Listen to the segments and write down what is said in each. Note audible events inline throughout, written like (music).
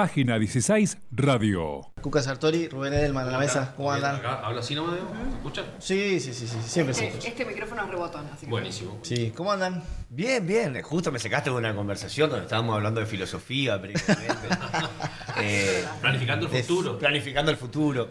Página 16 Radio. Cuca Sartori, Rubén Edelman a la mesa. ¿Cómo andan? ¿Habla así nomás? Diego? ¿Se escucha? Sí, sí, sí, sí, siempre se Este, escucha. este micrófono es rebotón, así que. Buenísimo. Sí, ¿cómo andan? Bien, bien. Justo me sacaste de una conversación donde estábamos hablando de filosofía previamente. (laughs) Eh, Planificando el de- futuro. Planificando el futuro.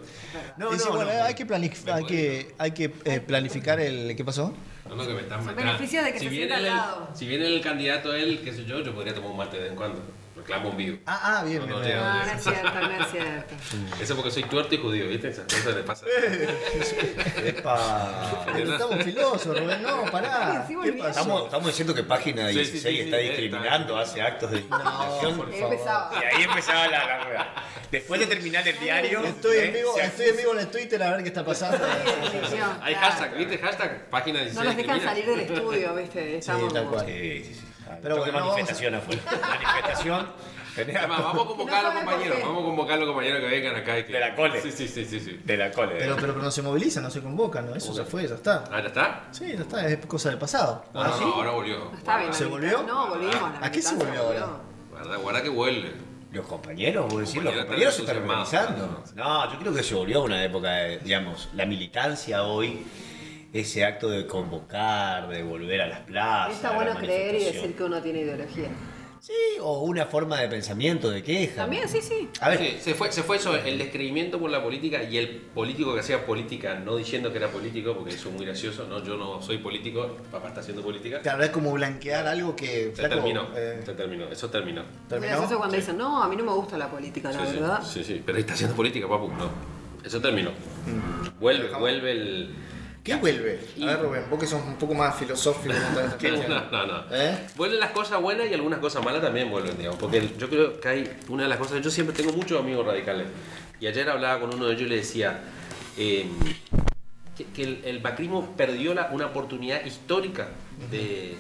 No, Dice, no, bueno, no. hay que, planif- hay que, hay que eh, planificar el... ¿Qué pasó? No, no, que me están beneficios de que se viene sienta al el- lado. Si viene el candidato él, qué sé yo, yo podría tomar un mate de vez en cuando. Reclamo vivo. Ah, ah, bien, No, bien, no, bien. No, no es cierto, no es cierto. (laughs) Eso porque soy tuerto y judío, ¿viste? Esas cosas le pasan. (laughs) Epa. Estamos filosos, Rubén, no, pará. Sí, ¿Qué volví. pasó? Estamos, estamos diciendo que página Sí, sí, 16 sí, sí, está sí, discriminando, está. hace actos de discriminación. por favor. y ahí empezaba la, la rueda. Después de terminar el diario. Estoy en ¿eh? vivo, estoy en vivo en el Twitter a ver qué está pasando. Hay hashtag, ¿viste? Hashtag página 16. No nos dejan salir del estudio, ¿viste? Estamos tal como- cual. Sí, sí, sí. Ah, Pero bueno, no manifestación afuera. (laughs) Manifestación. tenés- Además, vamos a convocar a los compañeros, vamos a convocar a los compañeros que vengan acá. Y que... De la cole. Sí, sí, sí, sí. sí. De la cole. Pero, pero, pero no se movilizan, no se convocan, ¿no? Eso ya fue, ya está. Ah, ¿ya está? Sí, ya está, es cosa del pasado. No, no, no, ahora volvió. No está bien. ¿Se volvió? No, volvimos. la ¿A qué se volvió ahora? Guarda, guarda que vuelve. Los compañeros, vos decís, los Compañeros se están organizando. No, yo creo que se volvió a una época, de, digamos, la militancia hoy, ese acto de convocar, de volver a las plazas. Está bueno creer y decir que uno tiene ideología. Sí, o una forma de pensamiento, de queja. También, sí, sí. A ver, Sí, se fue, se fue eso, el descreimiento por la política y el político que hacía política no diciendo que era político, porque eso es muy gracioso, ¿no? Yo no soy político, papá está haciendo política. Claro, es como blanquear algo que. Se flaco, terminó, eh, se terminó, eso terminó. Es ¿Terminó? gracioso cuando dicen, no, a mí no me gusta la política, la sí, sí, verdad. sí, sí, pero está haciendo política, papu, no. Eso terminó. Vuelve, Dejamos. vuelve el... ¿Qué vuelve? A ver, Rubén, vos que sos un poco más filosófico. (laughs) ¿no? Esta No, no, no. ¿Eh? Vuelven las cosas buenas y algunas cosas malas también vuelven, digamos. Porque yo creo que hay una de las cosas. Yo siempre tengo muchos amigos radicales. Y ayer hablaba con uno de ellos y le decía eh, que, que el, el macrismo perdió la- una oportunidad histórica de,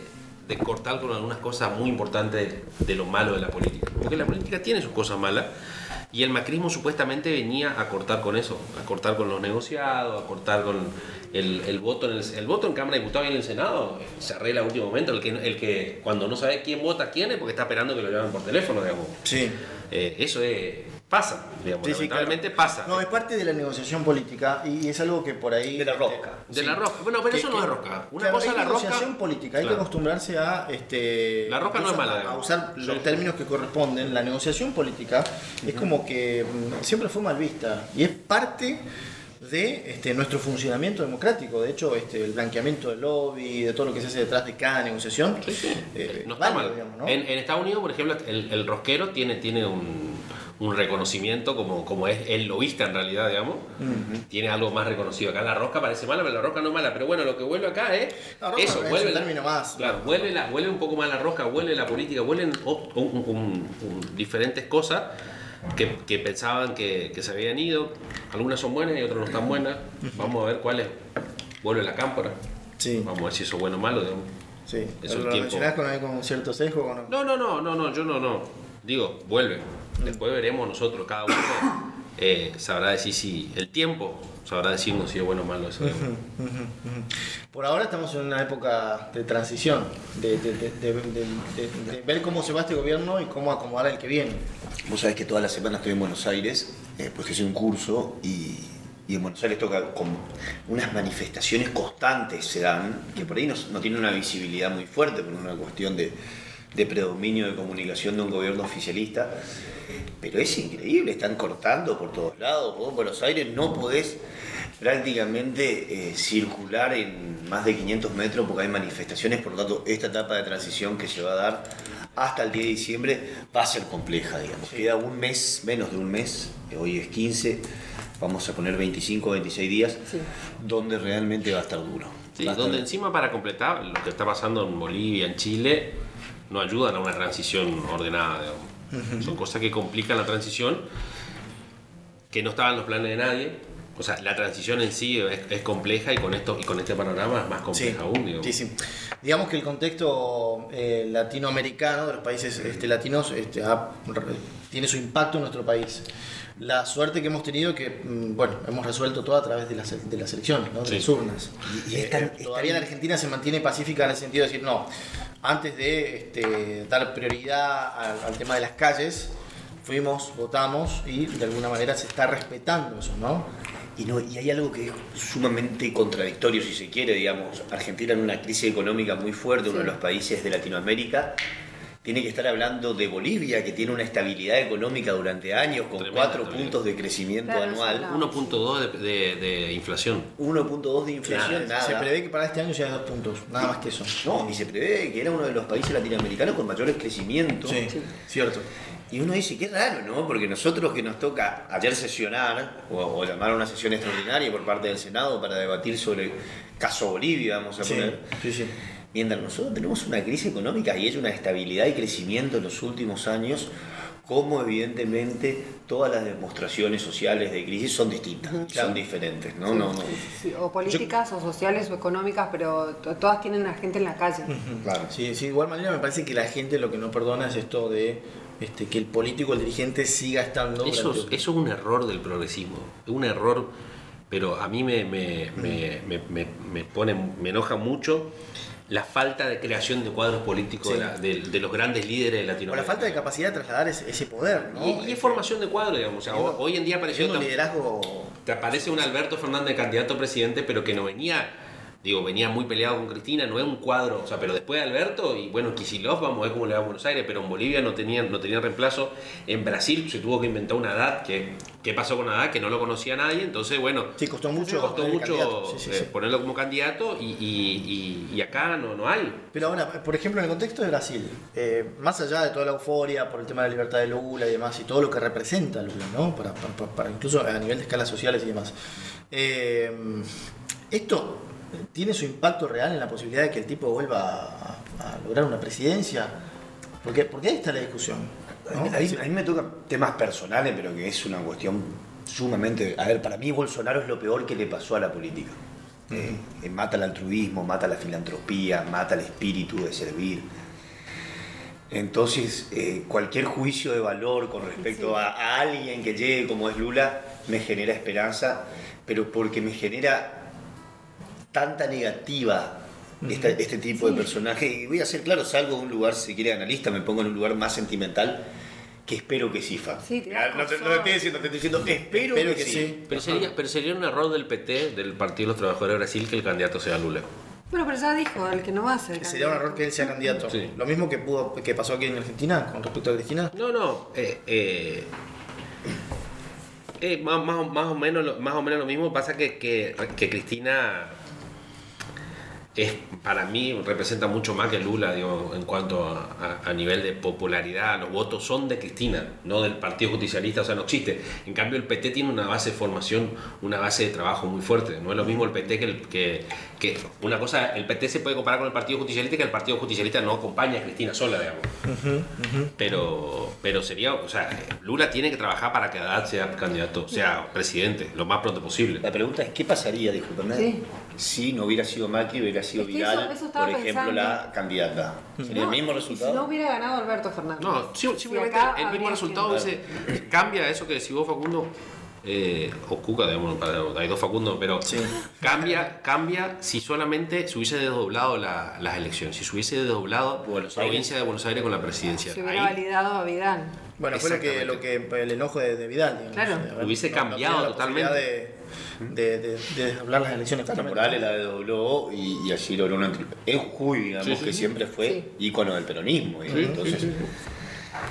de cortar con algunas cosas muy importantes de, de lo malo de la política. Porque la política tiene sus cosas malas. Y el macrismo supuestamente venía a cortar con eso, a cortar con los negociados, a cortar con el, el voto en el, el voto en Cámara de Diputados y en el Senado. eh, Se arregla a último momento, el que, el que cuando no sabe quién vota quién es porque está esperando que lo llamen por teléfono, digamos. Sí. Eh, eso es, pasa, digamos, Sí, sí, lamentablemente claro. pasa. No, es parte de la negociación política y es algo que por ahí. De la este, rosca. De sí. la rosca. Bueno, pero Que- eso no que- es rosca. Una cosa es la rosca. negociación política, hay Claro. que acostumbrarse a este La rosca no es mala, a- a usar los términos que corresponden. La negociación política es como que mm, siempre fue mal vista y es parte de este, nuestro funcionamiento democrático. De hecho, este, el blanqueamiento del lobby, de todo lo que se hace detrás de cada negociación, Sí, sí. eh, no está mal. digamos, ¿no? en, en Estados Unidos, por ejemplo, el, el rosquero tiene, tiene un, un reconocimiento como, como es el lobista en realidad, digamos. Tiene algo más reconocido. Acá la rosca parece mala, pero la rosca no es mala. Pero bueno, lo que vuelve acá es La rosca eso. es vuelve un término más. Claro, vuelve, la, vuelve un poco más la rosca, vuelve la política, vuelven o- un- un- un- un- diferentes cosas que, que pensaban que, que se habían ido. Algunas son buenas y otras no están buenas. Vamos a ver cuáles. Vuelve la cámpora. Sí, Vamos a ver si eso es bueno o malo. digamos. sí. Eso ¿Lo tiempo. mencionás con, con cierto sesgo o no? No, no, no, no, no, yo no, no. Digo, vuelve. Después veremos nosotros, cada uno (coughs) eh, sabrá decir si el tiempo sabrá decirnos si es bueno o malo eso. Por ahora estamos en una época de transición, de, de- de- de- de- de ver cómo se va este gobierno y cómo acomodar el que viene. Vos sabés que toda la semana estoy en Buenos Aires, eh, porque hice un curso y, y en Buenos Aires toca con unas manifestaciones constantes se dan, que por ahí no, no tienen una visibilidad muy fuerte por una cuestión de, de predominio de comunicación de un gobierno oficialista. Pero es increíble, están cortando por todos lados. Vos en Buenos Aires no podés prácticamente eh, circular en más de 500 metros porque hay manifestaciones, por lo tanto esta etapa de transición que se va a dar hasta el 10 de diciembre va a ser compleja, digamos. Queda un mes, menos de un mes, hoy es 15, vamos a poner 25 o 26 días, Sí. donde realmente va a estar duro. Sí, estar- donde encima para completar lo que está pasando en Bolivia, en Chile, no ayudan a una transición ordenada. digamos. Son cosas que complican la transición, que no estaban en los planes de nadie. O sea, la transición en sí es, es compleja y con esto y con este panorama es más compleja aún. digamos. sí, sí. Digamos que el contexto eh, latinoamericano, de los países este, latinos, este, ha- tiene su impacto en nuestro país. La suerte que hemos tenido es que, mm, bueno, hemos resuelto todo a través de las, de las elecciones, ¿no? de Sí. las urnas. Y- y Eh, eh, todavía la Argentina se mantiene pacífica en el sentido de decir, no, antes de este, dar prioridad al, al tema de las calles, fuimos, votamos y de alguna manera se está respetando eso, ¿no? Y, no, y hay algo que es sumamente contradictorio, si se quiere, digamos. Argentina en una crisis económica muy fuerte, uno de Sí. los países de Latinoamérica, tiene que estar hablando de Bolivia, que tiene una estabilidad económica durante años, con Tremenda cuatro estabilidad. puntos de crecimiento Claro, anual, eso 1.2 de, de- de inflación. 1.2 de inflación, nada. Se prevé que para este año sea dos puntos, nada más que eso. No, y se prevé que era uno de los países latinoamericanos con mayores crecimientos. Sí, cierto. Y uno dice, qué raro, ¿no? Porque nosotros que nos toca ayer sesionar, o, o llamar a una sesión extraordinaria por parte del Senado para debatir sobre el caso Bolivia, vamos a Sí, poner. sí, sí. Mientras nosotros tenemos una crisis económica y hay una estabilidad y crecimiento en los últimos años, como evidentemente todas las demostraciones sociales de crisis son distintas, son diferentes, ¿no? no, no. Sí, o políticas, o sociales, o económicas, pero to- todas tienen a gente en la calle. Claro. Sí, sí, de igual manera me parece que la gente lo que no perdona es esto de este, que el político, el dirigente siga estando. Eso, es- durante- eso es un error del progresismo. Es un error, pero a mí me, me, me, me- me- me pone, me enoja mucho la falta de creación de cuadros políticos Sí. de, la- de- de los grandes líderes de o la Latinoamérica. falta de capacidad de trasladar ese, ese poder, ¿no? y, y es formación de cuadros, digamos. O sea, hoy en día apareció un liderazgo. te aparece un Alberto Fernández candidato a presidente, pero que no venía, digo, venía muy peleado con Cristina, no es un cuadro, o sea, pero después de Alberto, y bueno, Kicillof, vamos a ver cómo le va a Buenos Aires, pero en Bolivia no tenían, no tenían reemplazo, en Brasil se tuvo que inventar una edad, que, ¿qué pasó con Haddad? Que no lo conocía nadie, entonces, bueno, Sí, costó mucho. costó mucho candidato, sí, sí, eh, sí. ponerlo como candidato, y, y- y- y acá no, no hay. Pero ahora, por ejemplo, en el contexto de Brasil, eh, más allá de toda la euforia por el tema de la libertad de Lula y demás, y todo lo que representa Lula, ¿no? Para- para incluso a nivel de escalas sociales y demás. eh, ¿Esto tiene su impacto real en la posibilidad de que el tipo vuelva a, a lograr una presidencia? Porque, porque ahí está la discusión. A ¿no? mí, a mí- a mí me tocan temas personales, pero que es una cuestión sumamente... A ver, para mí Bolsonaro es lo peor que le pasó a la política. Eh, eh, mata el altruismo, mata la filantropía, mata el espíritu de servir. Entonces, eh, cualquier juicio de valor con respecto a, a alguien que llegue como es Lula me genera esperanza, pero porque me genera tanta negativa esta- este tipo de personaje. Y voy a ser claro, salgo de un lugar, si quiere, analista, me pongo en un lugar más sentimental, que espero que SIFA. Sí, no, te, no cosa. te estoy diciendo, te estoy diciendo, espero, Espero que, que sí. sí. Pero sería, pero sería un error del PT, del Partido de los Trabajadores de Brasil, que el candidato sea Lula. Bueno, pero ya dijo, el que no va a ser. Sería un error que él sea candidato. Sí. Lo mismo que pudo que pasó aquí en Argentina con respecto a Cristina. No, no. eh, eh, eh, más, más o- más o menos, lo- más o menos lo mismo. Pasa que, que, que Cristina es, para mí representa mucho más que Lula digo, en cuanto a, a- a nivel de popularidad. Los votos son de Cristina, no del Partido Justicialista, o sea, no existe. En cambio, el PT tiene una base de formación, una base de trabajo muy fuerte. No es lo mismo el PT que, el, que, que una cosa, el PT se puede comparar con el Partido Justicialista, que el Partido Justicialista no acompaña a Cristina sola, digamos. Pero, pero sería, o sea, Lula tiene que trabajar para que Haddad sea candidato, sea presidente, lo más pronto posible. La pregunta es, ¿qué pasaría, discúlpame, Sí. Si no hubiera sido Macri, hubiera sido Es que Vidal, eso- eso estaba por ejemplo, pensando. la candidata? ¿Sería No, el mismo resultado? Si no hubiera ganado Alberto Fernández. No, sí- Si simplemente acá el mismo resultado sido- dice, cambia eso que decís vos, Facundo, eh, o Cuca, digamos, para- hay dos Facundo, pero Sí. cambia, cambia si solamente se hubiese desdoblado la- las elecciones, si se hubiese desdoblado la provincia de Buenos Aires con la presidencia. Se hubiera Ahí- validado a Vidal. Bueno, fue lo que, lo que el enojo de, de Vidal, digamos. Claro. de haber- Hubiese cambiado totalmente. De, de, de, las elecciones. Morales la dobló y, y así logró una... En Jujuy, digamos, Sí, sí, que sí. siempre fue Sí. ícono del peronismo. ¿eh? Entonces,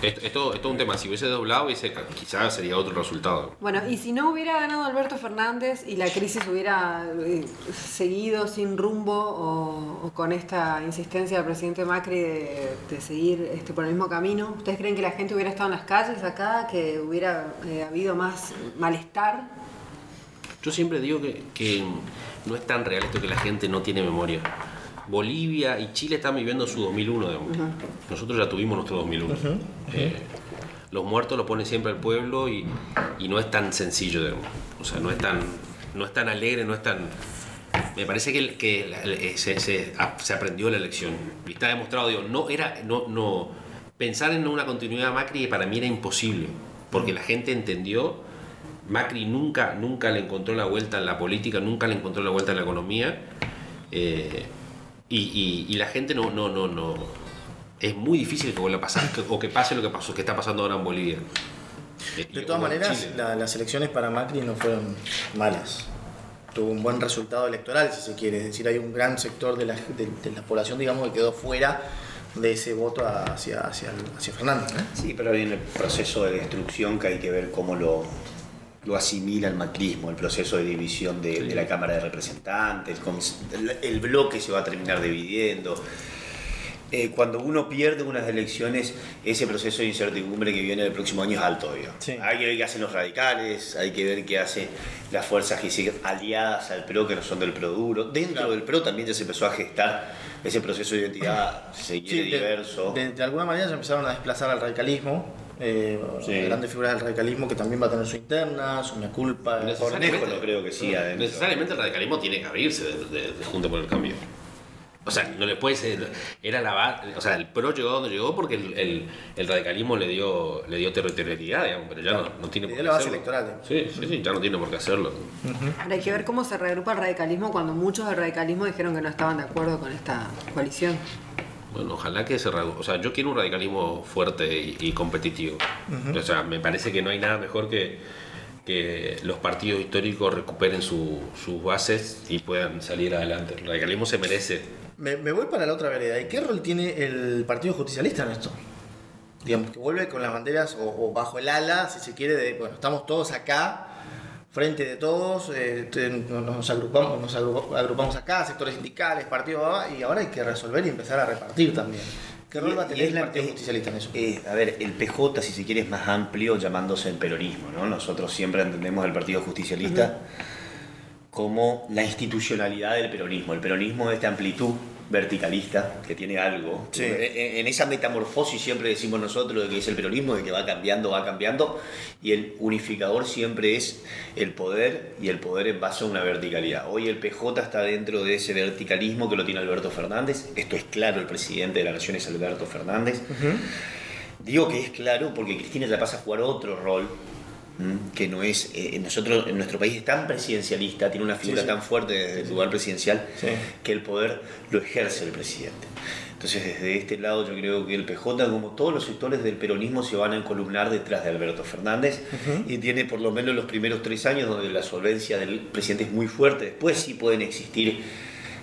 Esto, esto, esto es un tema, si hubiese desdoblado, hubiese, quizás sería otro resultado. Bueno, y si no hubiera ganado Alberto Fernández y la crisis hubiera eh, seguido sin rumbo o, o con esta insistencia del presidente Macri de, de seguir este, por el mismo camino, ¿ustedes creen que la gente hubiera estado en las calles acá, que hubiera eh, habido más malestar? Yo siempre digo que, que no es tan real esto que la gente no tiene memoria. Bolivia y Chile están viviendo su 2001, digamos. Nosotros ya tuvimos nuestro 2001. Eh, los muertos lo pone siempre el pueblo y, y no es tan sencillo, digamos. O sea, no es tan, no es tan alegre, no es tan... Me parece que, el- se, se- a- se aprendió la elección. Y está demostrado, digo, no era... No, no, pensar en una continuidad de Macri para mí era imposible. Porque la gente entendió Macri nunca, nunca le encontró la vuelta en la política, nunca le encontró la vuelta en la economía. eh, y, y- y la gente no, no, no, no. Es muy difícil que vuelva a pasar que- o que pase lo que pasó, que está pasando ahora en Bolivia. Eh, De todas maneras, la- las elecciones para Macri no fueron malas. Tuvo un buen resultado electoral, si se quiere. Es decir, hay un gran sector de la, de, de la población, digamos, que quedó fuera de ese voto hacia, hacia, hacia Fernández. ¿no? Sí, pero viene el proceso de destrucción que hay que ver cómo lo, lo asimila el macrismo, el proceso de división de, de la Cámara de Representantes, el, el bloque se va a terminar dividiendo. Eh, cuando uno pierde unas elecciones, ese proceso de incertidumbre que viene el próximo año es alto. Sí. Hay que ver qué hacen los radicales, hay que ver qué hacen las fuerzas que siguen aliadas al PRO, que no son del PRO duro. Dentro Claro. del PRO también ya se empezó a gestar ese proceso de identidad, se quiere, Sí, de, diverso. de- de alguna manera ya empezaron a desplazar al radicalismo. Eh, Sí. Grandes figuras del radicalismo que también va a tener su interna, su mea culpa. Cornejo no creo que adentro. Necesariamente el radicalismo tiene que abrirse de, de, de Junta por el Cambio. O sea, no le puede ser. Era la O sea, el PRO llegó donde llegó porque el, el- el radicalismo le dio, le dio territorialidad, digamos, pero ya no, no tiene por qué la base hacerlo. electoral. Sí, sí, sí, ya no tiene por qué hacerlo. Ahora hay que ver cómo se reagrupa el radicalismo cuando muchos del radicalismo dijeron que no estaban de acuerdo con esta coalición. Bueno, ojalá que se. O sea, yo quiero un radicalismo fuerte y, y competitivo. O sea, me parece que no hay nada mejor que que los partidos históricos recuperen su- sus bases y puedan salir adelante. El radicalismo se merece Me, me voy para la otra vereda. ¿Y qué rol tiene el Partido Justicialista en esto? Digamos, que vuelve con las banderas o, o bajo el ala, si se quiere, de, bueno, estamos todos acá, frente de todos, eh, nos agrupamos, nos agrupa- agrupamos acá, sectores sindicales, partidos, y ahora hay que resolver y empezar a repartir también. ¿Qué rol va a tener el Partido Justicialista en eso? eh, a ver, el PJ, si se quiere, es más amplio llamándose el peronismo, ¿no? Nosotros siempre entendemos el Partido Justicialista como la institucionalidad del peronismo. El peronismo es de amplitud verticalista, que tiene algo. Sí. En, en esa metamorfosis siempre decimos nosotros de que es el peronismo, de que va cambiando, va cambiando, y el unificador siempre es el poder y el poder en base a una verticalidad. Hoy el PJ está dentro de ese verticalismo que lo tiene Alberto Fernández. Esto es claro, el presidente de la Nación es Alberto Fernández. Digo que es claro porque Cristina ya pasa a jugar otro rol. Que no es eh, nosotros en nuestro país es tan presidencialista tiene una figura sí. tan fuerte desde el lugar presidencial Sí. que el poder lo ejerce el presidente entonces desde este lado yo creo que el PJ como todos los sectores del peronismo se van a encolumnar detrás de Alberto Fernández y tiene por lo menos los primeros tres años donde la solvencia del presidente es muy fuerte después sí pueden existir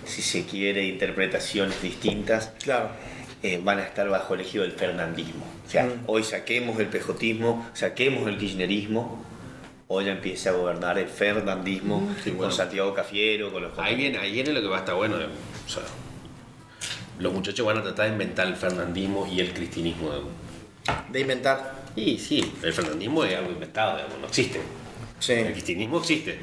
si se quiere interpretaciones distintas Claro. Eh, van a estar bajo el ejido del fernandismo. O sea, Mm. hoy saquemos el pejotismo, saquemos el kirchnerismo, hoy ya empieza a gobernar el fernandismo Sí, con. Santiago Cafiero, con los Ahí viene, ahí viene lo que va a estar bueno. digamos. O sea, los muchachos van a tratar de inventar el fernandismo y el cristinismo. digamos. De inventar. Y sí, el fernandismo es algo inventado, digamos, no existe. Sí. El cristinismo existe.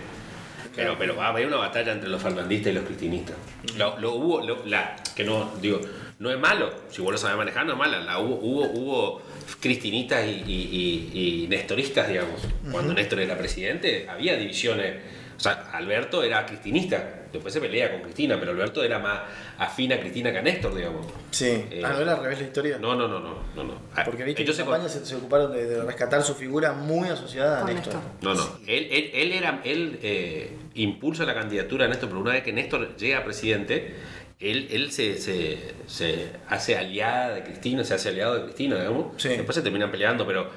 Pero, pero va a haber una batalla entre los fernandistas y los cristinistas. Lo, lo hubo, lo- la, que no, digo, no es malo, si vos lo sabés manejar, no es mala. La hubo, hubo, hubo cristinistas y, y- y- y nestoristas, digamos. Cuando Néstor era presidente, había divisiones. O sea, Alberto era cristinista, después se pelea con Cristina, pero Alberto era más afín a Cristina que a Néstor, digamos. Sí. Eh, ah, no era al revés la historia. No, no, no, no, no. no. Ah, Porque viste que en se campaña se, se ocuparon de, de rescatar su figura muy asociada a Néstor. Néstor. No, no. Él, él, él era, él eh, impulsa la candidatura de Néstor, pero una vez que Néstor llega a presidente, él, él se, se, se hace aliada de Cristina, se hace aliado de Cristina, digamos. Sí. Después se terminan peleando, pero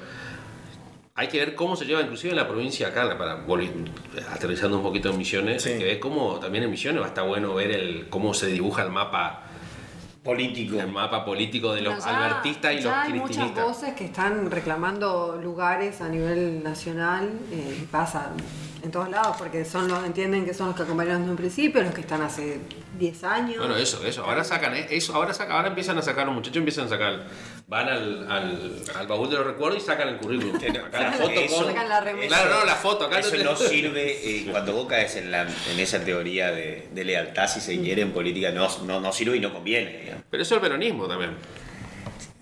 hay que ver cómo se lleva, inclusive en la provincia acá, para volver, aterrizando un poquito en Misiones, Sí. hay que ver cómo también en Misiones va a estar bueno ver el, cómo se dibuja el mapa, político. el mapa político de los ya- albertistas y los ya hay muchas cristinistas. voces que están reclamando lugares a nivel nacional eh, y pasa en todos lados porque son los entienden que son los que acompañaron desde un principio, los que están hace 10 años. Bueno, eso, eso. Ahora sacan, eh, eso, ahora sacan, ahora empiezan a sacar, los muchachos empiezan a sacar, van al, al, al baúl de los recuerdos y sacan el currículum. Acá la foto Eso- con. Sacan la. Claro, no, la foto, acá Eso te- no (laughs) sirve eh, cuando vos caes en, la, en esa teoría de, de lealtad, si se quiere, en política, no, no, no sirve y no conviene. Pero eso es el peronismo también.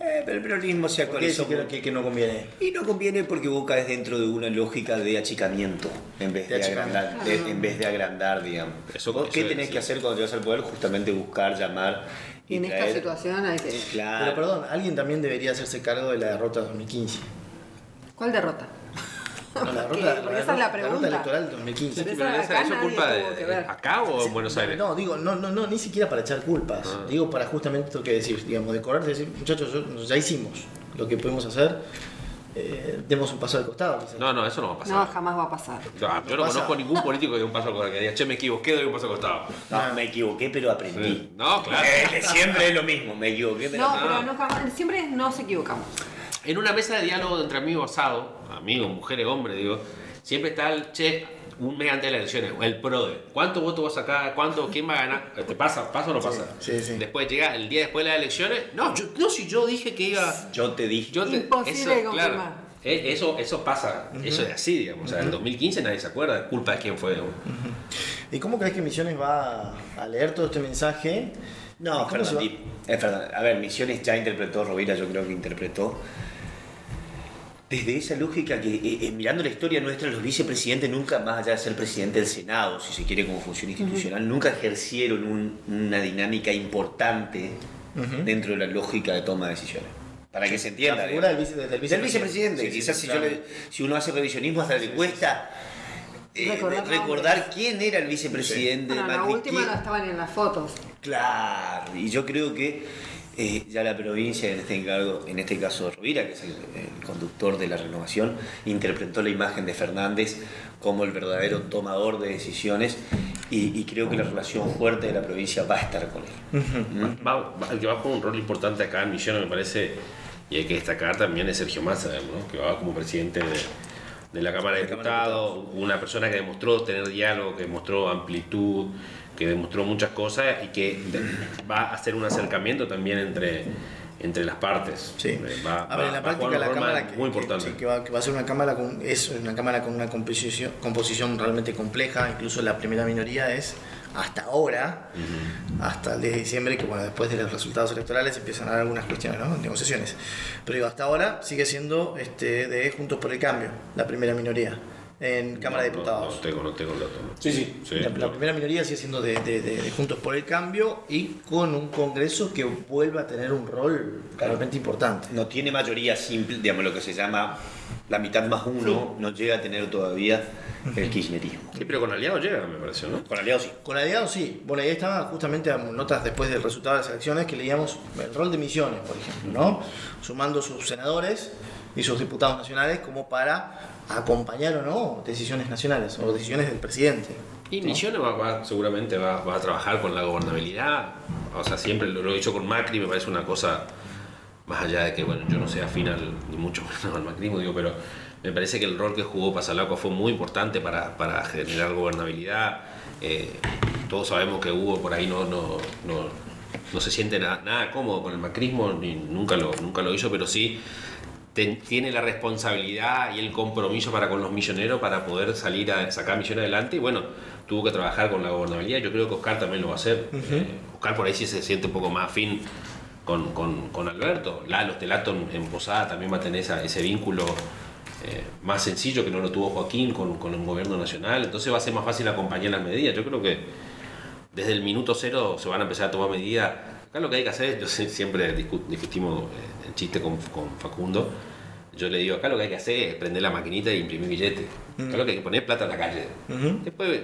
Eh, pero el peronismo se ¿Por qué actualizó. decir que, que- que no conviene? Y no conviene porque vos caes dentro de una lógica de achicamiento en vez De agrandar, de- en vez de agrandar, digamos. Eso- ¿Vos ¿Qué eso es, tenés sí. que hacer cuando llegas al poder? Justamente buscar, llamar y, y en esta situación hay que... Claro. Pero perdón, alguien también debería hacerse cargo de la derrota de 2015. ¿Cuál derrota? No, (laughs) la Porque- esa es la pregunta. electoral del 2015. Pero Pero esa esa- acá eso es nadie culpa de, acá o en Buenos Aires. No, digo, no, no, no, ni siquiera para echar culpas. Ah. Digo para justamente esto que decir, digamos, de cobrarte y decir, muchachos, yo- ya hicimos lo que podemos hacer. eh, demos un paso al costado. quizás. No, no, eso no va a pasar. No, jamás va a pasar. No, yo no pasa. conozco ningún político que dé un paso al costado. Que diga, che, me equivoqué, doy un paso al costado. No, me equivoqué, pero aprendí. Sí. No, claro. Eh, siempre es lo mismo, me equivoqué, pero No, no. pero no jamás, siempre nos equivocamos. En una mesa de diálogo entre amigos asado, amigos, mujeres, hombres, digo, siempre está el che, un mes antes de las elecciones, o el PRODE. ¿Cuántos votos vas a sacar? ¿Cuánto? ¿Quién va a ganar? ¿Te pasa? ¿Pasa o no pasa? sí, sí. Después llega el día después de las elecciones. No, yo, no, si yo dije que iba. yo te dije. Yo te- Imposible de confirmar. claro, eh, eso, eso pasa, eso es así, digamos. O sea, en el 2015 nadie se acuerda, culpa de quién fue. digamos. ¿Y cómo crees que Misiones va a leer todo este mensaje? No, ¿Cómo se va? Eh, A ver, Misiones ya interpretó, Rovira yo creo que interpretó. Desde esa lógica que, eh, eh, mirando la historia nuestra, los vicepresidentes nunca, más allá de ser presidente del Senado, si se quiere como función institucional, nunca ejercieron un- una dinámica importante dentro de la lógica de toma de decisiones. Para que se entienda. La figura del vice- del Del vicepresidente. vicepresidente. Sí, sí, Quizás si, claro. yo le- si uno hace revisionismo hasta le cuesta eh, Recordar recordar quién era el vicepresidente Bueno, de la Macri. última quién- no estaban en las fotos. Claro, y yo creo que eh, ya la provincia, en este, encargo, en este caso Rovira, que es el, el conductor de la renovación, interpretó la imagen de Fernández como el verdadero tomador de decisiones y, y creo que la relación fuerte de la provincia va a estar con él. ¿Mm? Va, va- el que va a jugar un rol importante acá en Misiones, me parece, y hay que destacar también es Sergio Massa, ¿no? que va como presidente de, de la Cámara de Diputados, una persona que demostró tener diálogo, que demostró amplitud, que demostró muchas cosas y que va a hacer un acercamiento también entre, entre las partes. Sí. Eh, Va, a ver, en la práctica la cámara que, muy que- importante. sí, que va, que va a ser una cámara con es una cámara con una composición composición realmente compleja, incluso la primera minoría es hasta ahora, hasta el 10 de diciembre, que bueno, después de los resultados electorales empiezan a dar algunas cuestiones, ¿no? negociaciones. Pero digo, hasta ahora sigue siendo este, de Juntos por el Cambio, la primera minoría, en Cámara de Diputados. No, tengo, no tengo el dato. Sí, sí. Sí, la, primera minoría sigue siendo de, de- de- de Juntos por el Cambio y con un Congreso que vuelva a tener un rol realmente importante. No tiene mayoría simple, digamos lo que se llama la mitad más uno, no llega a tener todavía el kirchnerismo. Sí, pero con aliados llega, me pareció, ¿no? Con aliados sí. Con aliados sí. Bueno, ahí estaba justamente notas después del resultado de las elecciones que leíamos el rol de Misiones, por ejemplo, ¿no? Sumando sus senadores y sus diputados nacionales como para acompañar o no decisiones nacionales o decisiones del presidente. Y Misiones va, va- seguramente va, va a trabajar con la gobernabilidad. O sea, siempre lo, lo he hecho con Macri, me parece una cosa, más allá de que, bueno, yo no sea afín al, ni mucho (laughs) menos al macrismo, digo, pero me parece que el rol que jugó Pasalaco fue muy importante para, para generar gobernabilidad. Eh, todos sabemos que Hugo por ahí no, no, no, no se siente nada, nada cómodo con el macrismo, ni, nunca, lo, nunca lo hizo, pero sí tiene la responsabilidad y el compromiso para con los milloneros para poder salir a sacar millones adelante. Y bueno, tuvo que trabajar con la gobernabilidad, yo creo que Oscar también lo va a hacer. Eh, Oscar por ahí sí se siente un poco más afín con, con, con Alberto, Lalo Stelato en, Posada también va a tener esa- ese vínculo eh, más sencillo que no lo tuvo Joaquín con, con el gobierno nacional, entonces va a ser más fácil acompañar las medidas, yo creo que desde el minuto cero se van a empezar a tomar medidas. Acá lo que hay que hacer, yo siempre discu- discutimos eh, el chiste con, con Facundo. Yo le digo, acá lo que hay que hacer es prender la maquinita e imprimir billetes. Acá lo que hay que poner es plata en la calle. Después,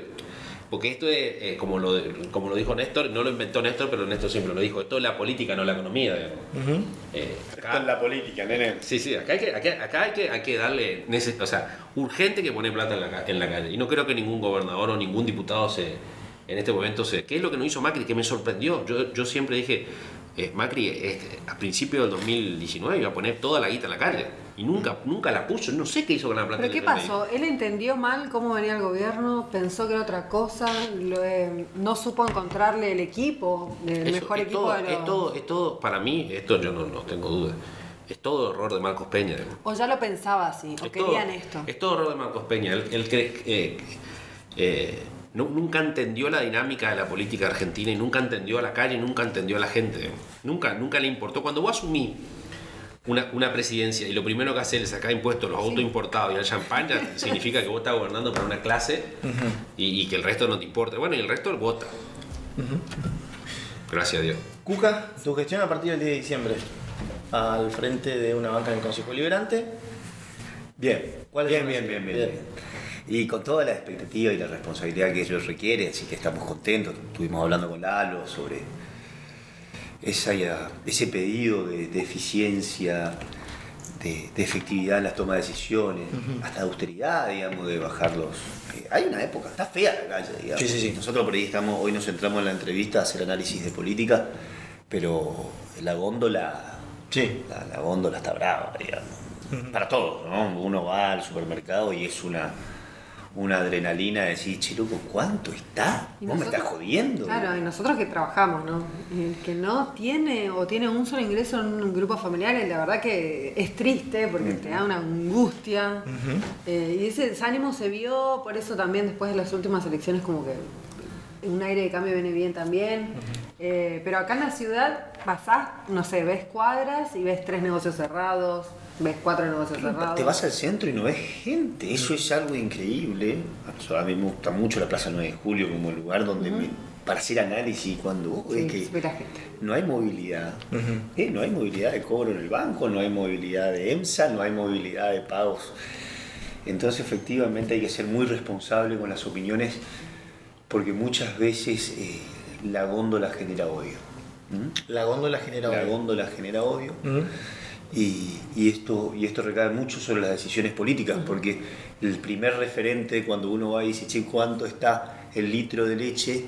porque esto es, eh, como, lo, como lo dijo Néstor, no lo inventó Néstor, pero Néstor siempre lo dijo, esto es la política, no la economía. digamos. Eh, acá- política, nene. Sí, sí, acá hay que, acá, acá hay que, hay que darle, o sea, urgente que poner plata la, en la calle. Y no creo que ningún gobernador o ningún diputado se, en este momento se... ¿Qué es lo que nos hizo Macri? Que me sorprendió. Yo, yo siempre dije, eh, Macri este, a principios del 2019 iba a poner toda la guita en la calle. Y nunca, nunca la puso. No sé qué hizo con la plata. ¿Pero qué pasó? Él entendió mal cómo venía el gobierno, pensó que era otra cosa, lo, eh, no supo encontrarle el equipo, el Eso, mejor equipo todo, de los... es todo, es todo, para mí, esto yo no, no tengo duda, es todo error de Marcos Peña. O ya lo pensaba así, o Es querían todo- esto. Es todo error de Marcos Peña. Él, él cree- eh, nu- nunca entendió la dinámica de la política argentina y nunca entendió a la calle, nunca entendió a la gente. Nunca, nunca le importó. Cuando vos asumís una, una presidencia y lo primero que haces es sacar impuestos los autos importados y al champán, ya (laughs) significa que vos estás gobernando para una clase y, y que el resto no te importa. Bueno, y el resto vota. Gracias a Dios. Cuca, tu gestión a partir del 10 de diciembre al frente de una banca en el Consejo Liberante. Bien, ¿Cuáles bien, son bien, bien, bien, bien. bien. Y con toda la expectativa y la responsabilidad que ellos requieren, así que estamos contentos. Estuvimos hablando con Lalo sobre esa, ese pedido de, de eficiencia, de, de efectividad en la toma de decisiones, hasta de austeridad, digamos, de bajarlos. Eh, hay una época, está fea la calle, digamos. Sí, sí, sí. Nosotros por ahí estamos, hoy nos centramos en la entrevista a hacer análisis de política, pero la góndola, Sí. la, la góndola está brava, digamos. Para todos, ¿no? Uno va al supermercado y es una, una adrenalina de decir, che, loco, ¿cuánto está? Vos me estás jodiendo. Claro, y nosotros que trabajamos, ¿no? El que no tiene o tiene un solo ingreso en un grupo familiar, la verdad que es triste porque te da una angustia. Eh, y ese desánimo se vio, por eso también después de las últimas elecciones como que un aire de cambio viene bien también. Eh, pero acá en la ciudad pasás, no sé, ves cuadras y ves tres negocios cerrados, ves cuatro negocios cerrados. Te vas al centro y no ves gente, eso es algo increíble. A mí me gusta mucho la Plaza 9 de Julio como lugar donde me- para hacer análisis cuando vos ves Sí, que la no hay movilidad, ¿eh? no hay movilidad de cobro en el banco, no hay movilidad de EMSA, no hay movilidad de pagos. Entonces efectivamente hay que ser muy responsable con las opiniones porque muchas veces eh, la góndola genera odio. ¿m? La góndola genera La odio. góndola genera odio. Y, y esto, y esto recae mucho sobre las decisiones políticas, porque el primer referente cuando uno va y dice, che, ¿cuánto está el litro de leche?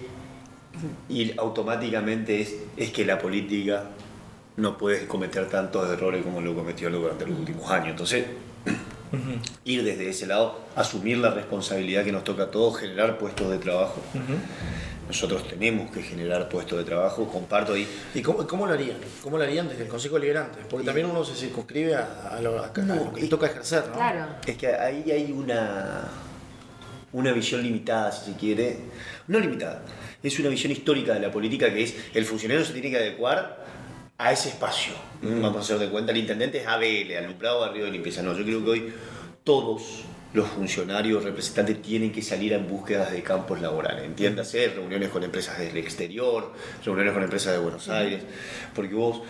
Y automáticamente es, es que la política no puede cometer tantos errores como lo cometió durante los últimos años. Entonces, ir desde ese lado, asumir la responsabilidad que nos toca a todos, generar puestos de trabajo. Nosotros tenemos que generar puestos de trabajo, comparto ahí. ¿Y cómo, cómo lo harían? ¿Cómo lo harían desde el Consejo Liberante? Porque también uno se circunscribe a, a lo, a- a lo que le toca ejercer, ¿no? Claro. Es que ahí hay una, una visión limitada, si se quiere. No limitada, es una visión histórica de la política que es el funcionario se tiene que adecuar a ese espacio. Vamos a hacer de cuenta, el intendente es ABL, alumbrado barrio de limpieza. No, yo creo que hoy todos los funcionarios representantes tienen que salir en búsquedas de campos laborales. Entiéndase, reuniones con empresas del exterior, reuniones con empresas de Buenos Aires, porque vos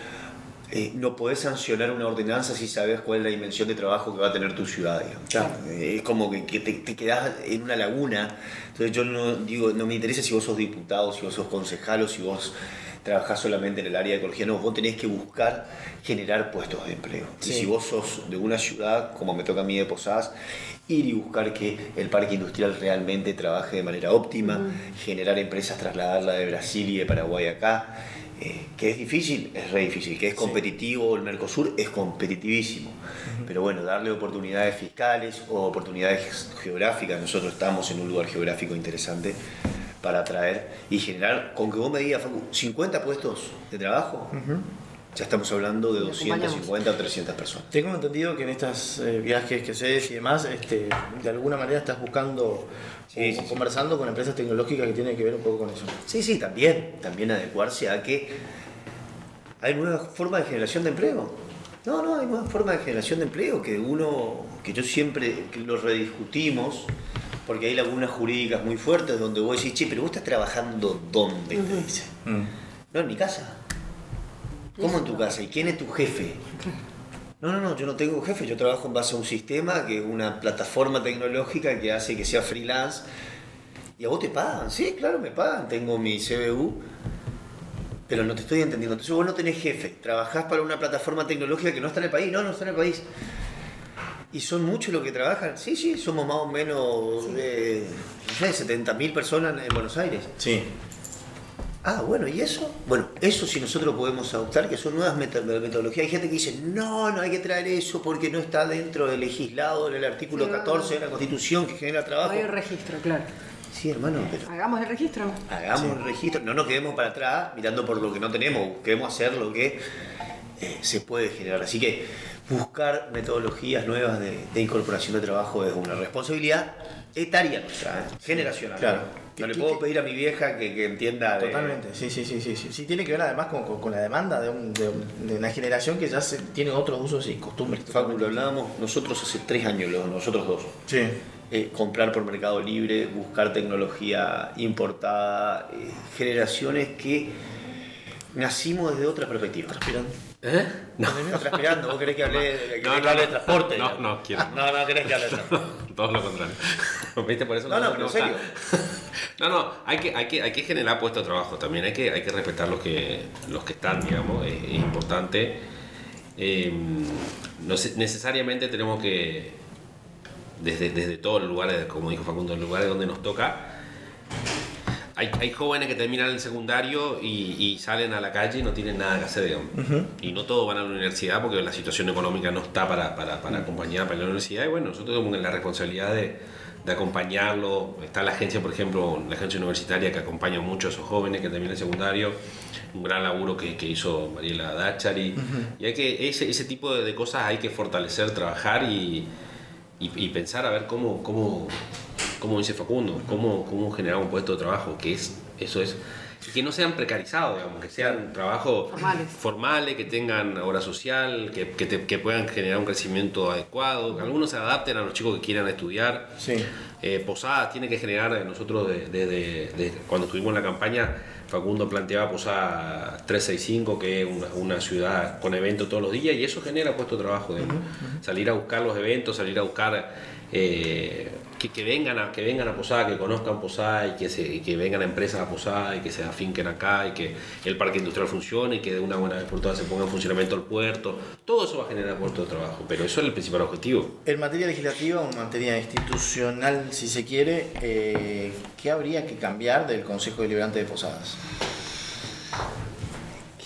eh, no podés sancionar una ordenanza si sabes cuál es la dimensión de trabajo que va a tener tu ciudad. digamos. Eh, Es como que, que te, te quedás en una laguna. Entonces yo no digo, no me interesa si vos sos diputado, si vos sos concejal o si vos trabajás solamente en el área de ecología. No, vos tenés que buscar generar puestos de empleo. Sí. Y si vos sos de una ciudad, como me toca a mí de Posadas, ir y buscar que el parque industrial realmente trabaje de manera óptima, generar empresas, trasladarla de Brasil y de Paraguay acá. Eh, que es difícil, es re difícil, que es competitivo, el Mercosur es competitivísimo, pero bueno, darle oportunidades fiscales o oportunidades geográficas, nosotros estamos en un lugar geográfico interesante para atraer y generar, con que vos me digas, Facu, 50 puestos de trabajo, ya estamos hablando de Y acompañamos. 250 o 300 personas. Tengo entendido que en estos eh, viajes que haces y demás, este, de alguna manera estás buscando Sí, o sí, sí. conversando con empresas tecnológicas que tienen que ver un poco con eso. Sí, sí, también, también adecuarse a que hay nuevas formas de generación de empleo. No, no, hay nuevas formas de generación de empleo que uno, que yo siempre que lo rediscutimos, porque hay lagunas jurídicas muy fuertes donde vos decís, che, pero vos estás trabajando dónde, te dice. No, en mi casa. ¿Cómo en tu casa? ¿Y quién es tu jefe? (laughs) No, no, no, yo no tengo jefe, yo trabajo en base a un sistema que es una plataforma tecnológica que hace que sea freelance. ¿Y a vos te pagan? Sí, claro, me pagan, tengo mi CBU, pero no te estoy entendiendo. Entonces vos no tenés jefe, trabajás para una plataforma tecnológica que no está en el país, no, no está en el país. ¿Y son muchos los que trabajan? Sí, sí, somos más o menos de, no sé, 70.000 personas en Buenos Aires. Sí. Ah, bueno, ¿y eso? Bueno, eso sí nosotros podemos adoptar, que son nuevas metodologías. Hay gente que dice, no, no hay que traer eso porque no está dentro del legislado, en el artículo Sí, 14 de la Constitución que genera No trabajo. hay registro, claro. Sí, hermano, pero Hagamos el registro. hagamos el registro, no nos quedemos para atrás mirando por lo que no tenemos, busquemos hacer lo que eh, se puede generar. Así que buscar metodologías nuevas de, de incorporación de trabajo es una responsabilidad etaria nuestra, ¿eh? generacional. Claro. No le ¿Qué- puedo pedir a mi vieja que, que entienda de- Totalmente, sí, sí, sí, sí, sí. Sí, tiene que ver además con, con- con la demanda de, un- de un- de una generación que ya se, tiene otros usos y costumbres. Facu, lo hablábamos nosotros hace tres años, nosotros dos. Sí. Eh, comprar por Mercado Libre, buscar tecnología importada, eh, generaciones que nacimos desde otra perspectiva. Transpirando. ¿Eh? No. Transpirando, ¿vos querés que hable, querés No, que no, hable de no. transporte? No, no, quiero. No, no, querés que hable de transporte. (laughs) Todo lo contrario. (laughs) ¿Viste? Por eso No, no, me pero en serio. (laughs) No, no, hay que, hay que, hay que generar puestos de trabajo también, hay que, hay que respetar los que, los que están, digamos, es, es importante. eh, no sé, necesariamente tenemos que, desde, desde todos los lugares, como dijo Facundo, los lugares donde nos toca, hay, hay jóvenes que terminan el secundario y, y salen a la calle y no tienen nada que hacer, digamos. Y no todos van a la universidad porque la situación económica no está para, para, para acompañar para la universidad. Y bueno, nosotros tenemos la responsabilidad de, de acompañarlo. Está la agencia, por ejemplo, la agencia universitaria que acompaña mucho a esos jóvenes que terminan el secundario. Un gran laburo que, que hizo Mariela Dachari. Y hay que, ese, ese tipo de, de cosas hay que fortalecer, trabajar y, y, y pensar a ver cómo, cómo, cómo dice Facundo, cómo, cómo generar un puesto de trabajo, que es, eso es, que no sean precarizados, digamos, que sean trabajos Formales. formales, que tengan obra social, que, que, te- que puedan generar un crecimiento adecuado, que algunos se adapten a los chicos que quieran estudiar. Sí. Eh, Posadas tiene que generar, eh, nosotros desde de, de- cuando estuvimos en la campaña, Facundo planteaba Posada 365, que es una, una ciudad con eventos todos los días, y eso genera puesto de trabajo. digamos. Salir a buscar los eventos, salir a buscar eh, que, vengan a, que vengan a Posada, que conozcan Posada y que, se, que vengan a empresas a Posada y que se afinquen acá y que el parque industrial funcione y que de una buena vez por todas se ponga en funcionamiento el puerto. Todo eso va a generar puesto de trabajo, pero eso es el principal objetivo. En materia legislativa o en materia institucional, si se quiere, eh, ¿qué habría que cambiar del Consejo Deliberante de Posadas?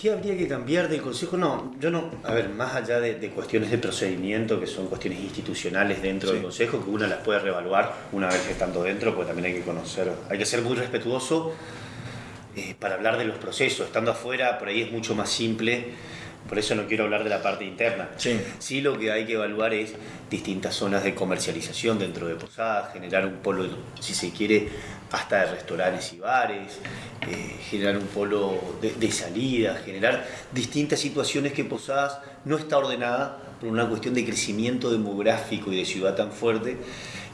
¿Qué habría que cambiar del Consejo? No, yo no. A ver, más allá de, de cuestiones de procedimiento, que son cuestiones institucionales dentro Sí. del Consejo, que una las puede reevaluar una vez estando dentro, pues también hay que conocer, hay que ser muy respetuoso eh, para hablar de los procesos. Estando afuera, por ahí es mucho más simple, por eso no quiero hablar de la parte interna. Sí. Sí, lo que hay que evaluar es distintas zonas de comercialización dentro de Posadas, generar un polo, si se quiere, hasta de restaurantes y bares, eh, generar un polo de, de salida, generar distintas situaciones que Posadas no está ordenada por una cuestión de crecimiento demográfico y de ciudad tan fuerte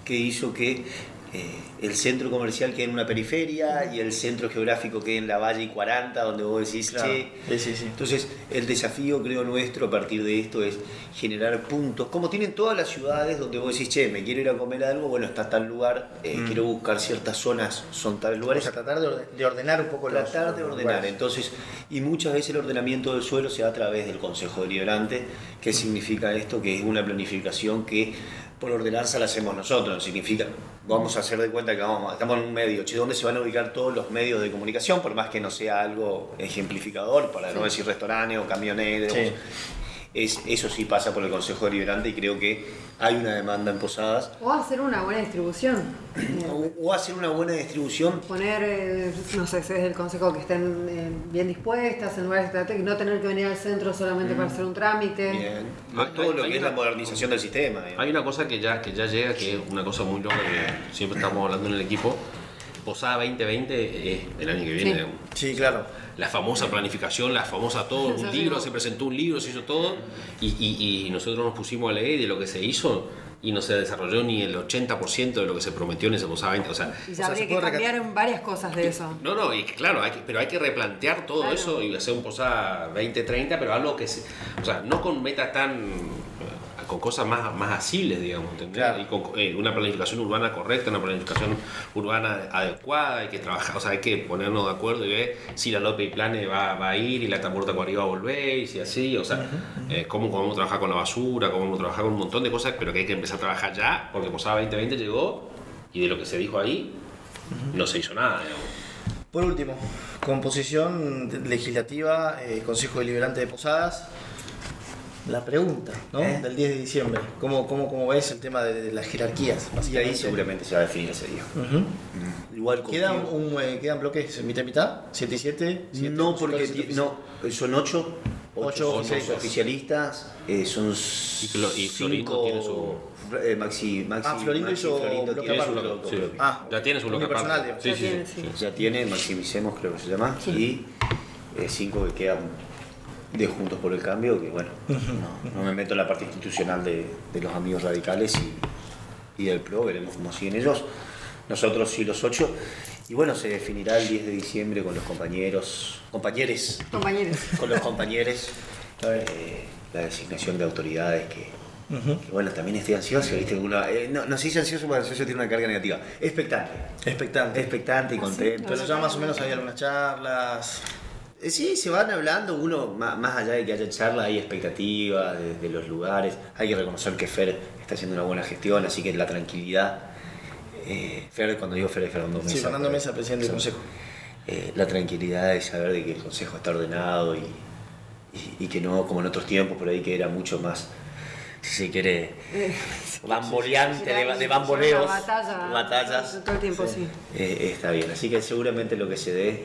que hizo que eh, el centro comercial quede en una periferia y el centro geográfico quede en la Valle y 40, donde vos decís, Claro. che, Sí, sí, sí. entonces, el desafío, creo, nuestro a partir de esto es generar puntos, como tienen todas las ciudades donde vos decís, che, me quiero ir a comer algo, bueno, está tal lugar, eh, quiero buscar ciertas zonas, son tales O lugares. sea, tratar de, orde- de ordenar un poco los- Tratar de ordenar, lugares. entonces, y muchas veces el ordenamiento del suelo se da a través del Consejo Deliberante. ¿Qué significa esto? Que es una planificación que por ordenanza la hacemos nosotros, significa, vamos a hacer de cuenta que vamos, estamos en un medio, che, ¿dónde se van a ubicar todos los medios de comunicación? Por más que no sea algo ejemplificador, para no decir restaurantes o camioneros. Sí. Es, eso sí pasa por el Consejo Deliberante y creo que hay una demanda en Posadas. O hacer una buena distribución. O, o hacer una buena distribución Poner, eh, no sé, sedes del consejo que estén eh, bien dispuestas en lugares estratégicos, no tener que venir al centro solamente para hacer un trámite. bien, Hay- todo hay- lo que es una- la modernización del sistema. digamos. Hay una cosa que ya, que ya llega, que es una cosa muy loca que siempre estamos hablando en el equipo. Posada 2020 es el año que viene. Sí. digamos. Sí, claro. La famosa planificación, la famosa todo, (laughs) un libro, se presentó un libro, se hizo todo, y, y- y nosotros nos pusimos a leer de lo que se hizo y no se desarrolló ni el 80% de lo que se prometió en ese Posada 20. O sea, Y O ya sea, habría se que cambiar en varias cosas de eso. no, no, y claro, hay que- pero hay que replantear todo Claro. eso y hacer un posada 2030, pero algo que se, o sea, no con metas tan eh, con cosas más, más asibles, digamos, ¿entendés? Claro. Y con eh, una planificación urbana correcta, una planificación urbana adecuada, hay que trabajar, o sea, hay que ponernos de acuerdo y ver si la Lope y Plane va, va a ir y la Tamborta arriba va a volver y si así, o sea, eh, cómo, cómo vamos a trabajar con la basura, cómo vamos a trabajar con un montón de cosas, pero que hay que empezar a trabajar ya, porque Posada 2020 llegó y de lo que se dijo ahí no se hizo nada, digamos. Por último, composición legislativa, eh, Consejo Deliberante de Posadas. La pregunta, ¿no? ¿Eh? Del 10 de diciembre. ¿Cómo, cómo, cómo ves el tema de, de las jerarquías? Y ahí seguramente se va a definir ese día. Ujú. Igual ¿Quedan, confío- un, eh, ¿Quedan bloques mitad y mitad? ¿7 y 7? No, porque ti- no, son ocho. Ocho son oficialistas. oficialistas, eh, son y Florindo cinco- tiene su- eh, Maxi, Maxi, Ah, Florindo Maxi hizo Florindo bloque tiene aparte. su bloque Sí. propio. Ah, Ya tiene su bloque aparte. Sí, Ya sí, tiene, sí, sí. Ya tiene, maximicemos creo que se llama, y eh, cinco que quedan de Juntos por el Cambio, que bueno, no, no me meto en la parte institucional de, de los amigos radicales y, y del PRO, veremos cómo siguen ellos. Nosotros sí los ocho. Y bueno, se definirá el 10 de diciembre con los compañeros, compañeros, Compañeros. con los compañeros, eh, la designación de autoridades que, que, bueno, también estoy ansioso, ¿viste? Una- eh, no, no se dice ansioso porque ansioso tiene una carga negativa. Expectante. Expectante. Expectante y Ah, sí, contento. Pero ya más o menos hay algunas charlas. Eh, Sí, se van hablando, uno, más allá de que haya charla, hay expectativas de, de los lugares, hay que reconocer que Fer está haciendo una buena gestión, así que la tranquilidad, eh, Fer, cuando digo Fer es Fernando Mesa. Sí, Fernando Mesa, presidente del. Consejo. Eh, la tranquilidad de saber de que el Consejo está ordenado y, y- y que no como en otros tiempos por ahí que era mucho más, si se quiere, (laughs) bamboleante, de, de bamboleos, batalla, batallas. Todo el tiempo, sí. Eh, está bien, así que seguramente lo que se dé, eh,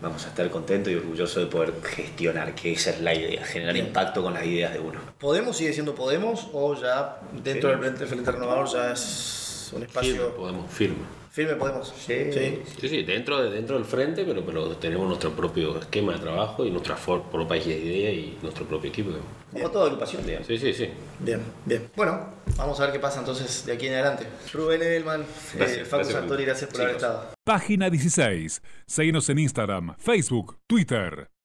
vamos a estar contentos y orgullosos de poder gestionar, que esa es la idea, generar Bien. impacto con las ideas de uno. ¿Podemos sigue siendo Podemos o ya dentro del Frente, Renovador ya es un Firme, espacio podemos, firme. Firme? Podemos. Sí. Sí, sí, dentro, de, dentro del frente, pero, pero tenemos nuestro propio esquema de trabajo y nuestra for- propia idea y nuestro propio equipo. digamos. Como toda agrupación, digamos. Sí, sí, sí. Bien, bien. Bueno, vamos a ver qué pasa entonces de aquí en adelante. Rubén Edelman, Gracias, eh, Facu gracias, por haber chicos. estado. Página 16. Síguenos en Instagram, Facebook, Twitter.